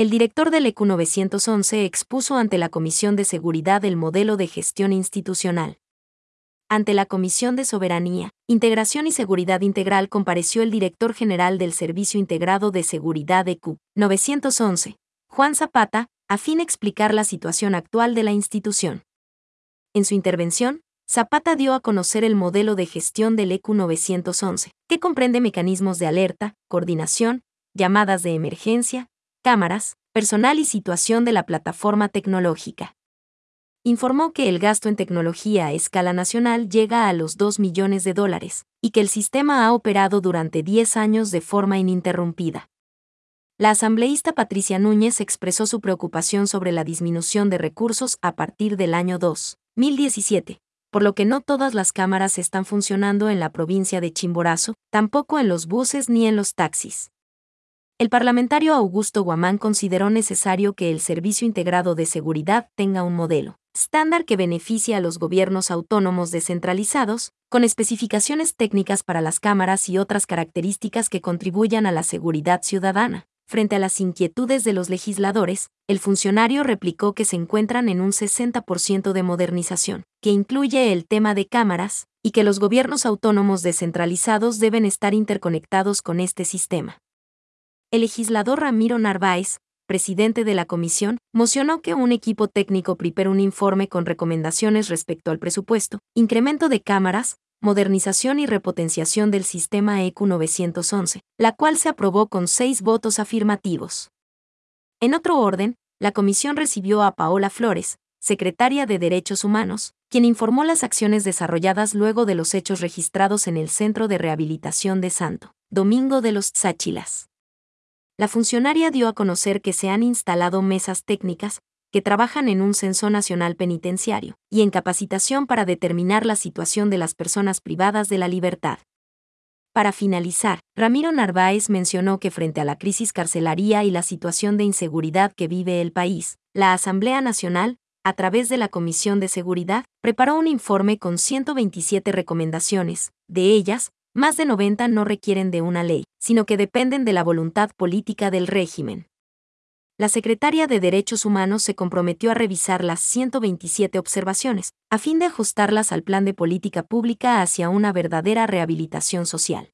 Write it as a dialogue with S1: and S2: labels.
S1: el director del ECU 911 expuso ante la Comisión de Seguridad el modelo de gestión institucional. Ante la Comisión de Soberanía, Integración y Seguridad Integral compareció el director general del Servicio Integrado de Seguridad ECU 911, Juan Zapata, a fin de explicar la situación actual de la institución. En su intervención, Zapata dio a conocer el modelo de gestión del ECU 911, que comprende mecanismos de alerta, coordinación, llamadas de emergencia, cámaras, personal y situación de la plataforma tecnológica. Informó que el gasto en tecnología a escala nacional llega a los 2 millones de dólares y que el sistema ha operado durante 10 años de forma ininterrumpida. La asambleísta Patricia Núñez expresó su preocupación sobre la disminución de recursos a partir del año 2017, por lo que no todas las cámaras están funcionando en la provincia de Chimborazo, tampoco en los buses ni en los taxis el parlamentario Augusto Guamán consideró necesario que el Servicio Integrado de Seguridad tenga un modelo estándar que beneficie a los gobiernos autónomos descentralizados, con especificaciones técnicas para las cámaras y otras características que contribuyan a la seguridad ciudadana. Frente a las inquietudes de los legisladores, el funcionario replicó que se encuentran en un 60% de modernización, que incluye el tema de cámaras, y que los gobiernos autónomos descentralizados deben estar interconectados con este sistema el legislador Ramiro Narváez, presidente de la comisión, mocionó que un equipo técnico prepare un informe con recomendaciones respecto al presupuesto, incremento de cámaras, modernización y repotenciación del sistema EQ 911, la cual se aprobó con seis votos afirmativos. En otro orden, la comisión recibió a Paola Flores, secretaria de Derechos Humanos, quien informó las acciones desarrolladas luego de los hechos registrados en el Centro de Rehabilitación de Santo Domingo de los Tsáchilas la funcionaria dio a conocer que se han instalado mesas técnicas que trabajan en un censo nacional penitenciario y en capacitación para determinar la situación de las personas privadas de la libertad. Para finalizar, Ramiro Narváez mencionó que frente a la crisis carcelaria y la situación de inseguridad que vive el país, la Asamblea Nacional, a través de la Comisión de Seguridad, preparó un informe con 127 recomendaciones, de ellas, más de 90 no requieren de una ley, sino que dependen de la voluntad política del régimen. La secretaria de Derechos Humanos se comprometió a revisar las 127 observaciones, a fin de ajustarlas al plan de política pública hacia una verdadera rehabilitación social.